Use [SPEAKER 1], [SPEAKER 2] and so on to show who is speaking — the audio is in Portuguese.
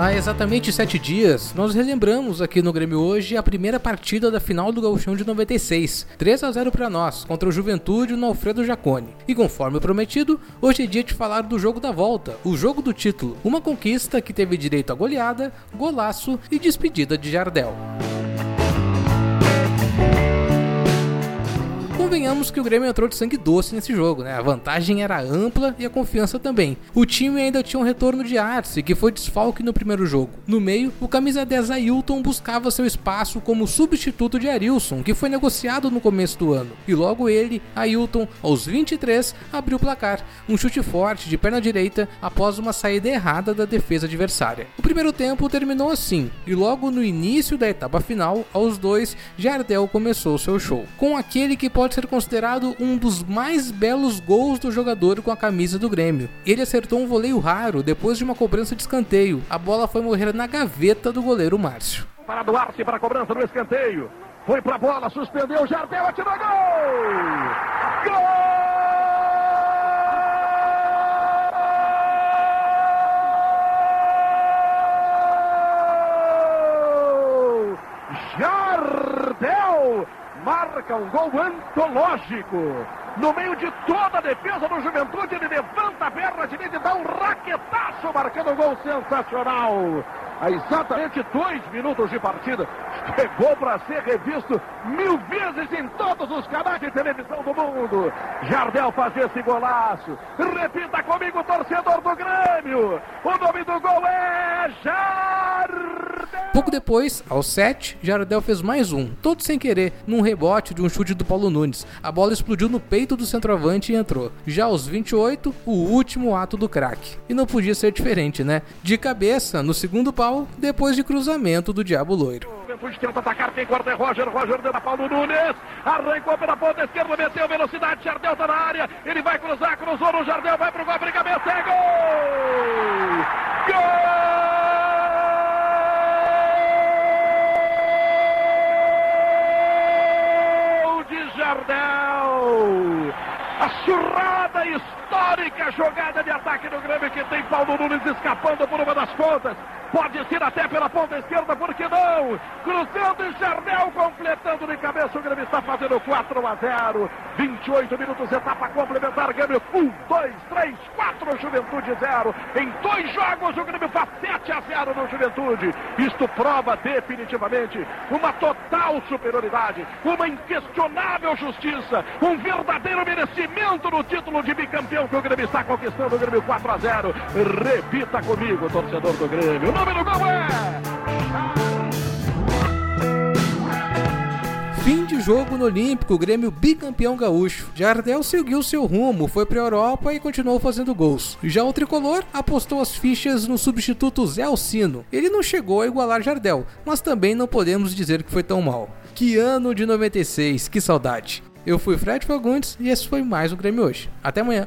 [SPEAKER 1] Há exatamente sete dias, nós relembramos aqui no Grêmio hoje a primeira partida da final do Gauchão de 96, 3 a 0 para nós, contra o Juventude no Alfredo Jacone. E conforme prometido, hoje é dia de falar do jogo da volta, o jogo do título, uma conquista que teve direito a goleada, golaço e despedida de Jardel. Convenhamos que o Grêmio entrou de sangue doce nesse jogo, né? A vantagem era ampla e a confiança também. O time ainda tinha um retorno de Arce, que foi desfalque no primeiro jogo. No meio, o camisa 10 Ailton buscava seu espaço como substituto de Arilson, que foi negociado no começo do ano. E logo ele, Ailton, aos 23, abriu o placar. Um chute forte de perna direita após uma saída errada da defesa adversária. O primeiro tempo terminou assim, e logo no início da etapa final, aos dois, Jardel começou seu show. Com aquele que pode ser ser considerado um dos mais belos gols do jogador com a camisa do Grêmio. Ele acertou um voleio raro depois de uma cobrança de escanteio. A bola foi morrer na gaveta do goleiro Márcio.
[SPEAKER 2] Para Duarte para a cobrança do escanteio. Foi para a bola, suspendeu, Jardel atirou gol! Gol! Marca um gol antológico. No meio de toda a defesa do Juventude, ele levanta a perna direita e dá um raquetaço, marcando um gol sensacional. Há exatamente dois minutos de partida. Chegou para ser revisto mil vezes em todos os canais de televisão do mundo. Jardel faz esse golaço. Repita comigo, torcedor do Grêmio. O nome do gol é Jardel.
[SPEAKER 1] Pouco depois, aos 7, Jardel fez mais um, todo sem querer, num rebote de um chute do Paulo Nunes. A bola explodiu no peito do centroavante e entrou. Já aos 28, o último ato do craque. E não podia ser diferente, né? De cabeça, no segundo pau, depois de cruzamento do Diabo Loiro.
[SPEAKER 2] Juventude tenta atacar, quem corta é Roger, Roger deu na Paulo Nunes, arrancou pela ponta esquerda, meteu velocidade, Jardel tá na área, ele vai cruzar, cruzou no Jardel, vai pro gol, briga, é gol! Jardel. A surrada histórica jogada de ataque do Grêmio que tem Paulo Nunes escapando por uma das pontas. Pode ser até pela ponta esquerda, por Cruzando e Jardel completando de cabeça. O Grêmio está fazendo 4 a 0. 28 minutos, etapa complementar. Grêmio 1, 2, 3, 4, Juventude 0. Em dois jogos, o Grêmio faz 7 a 0 no Juventude. Isto prova definitivamente uma total superioridade, uma inquestionável justiça, um verdadeiro merecimento no título de bicampeão que o Grêmio está conquistando. O Grêmio 4 a 0. Repita comigo, torcedor do Grêmio nome do gol é.
[SPEAKER 1] Fim de jogo no Olímpico, Grêmio bicampeão gaúcho. Jardel seguiu seu rumo, foi para a Europa e continuou fazendo gols. Já o tricolor apostou as fichas no substituto Zé Alcino. Ele não chegou a igualar Jardel, mas também não podemos dizer que foi tão mal. Que ano de 96, que saudade. Eu fui Fred Fagundes e esse foi mais o Grêmio hoje. Até amanhã.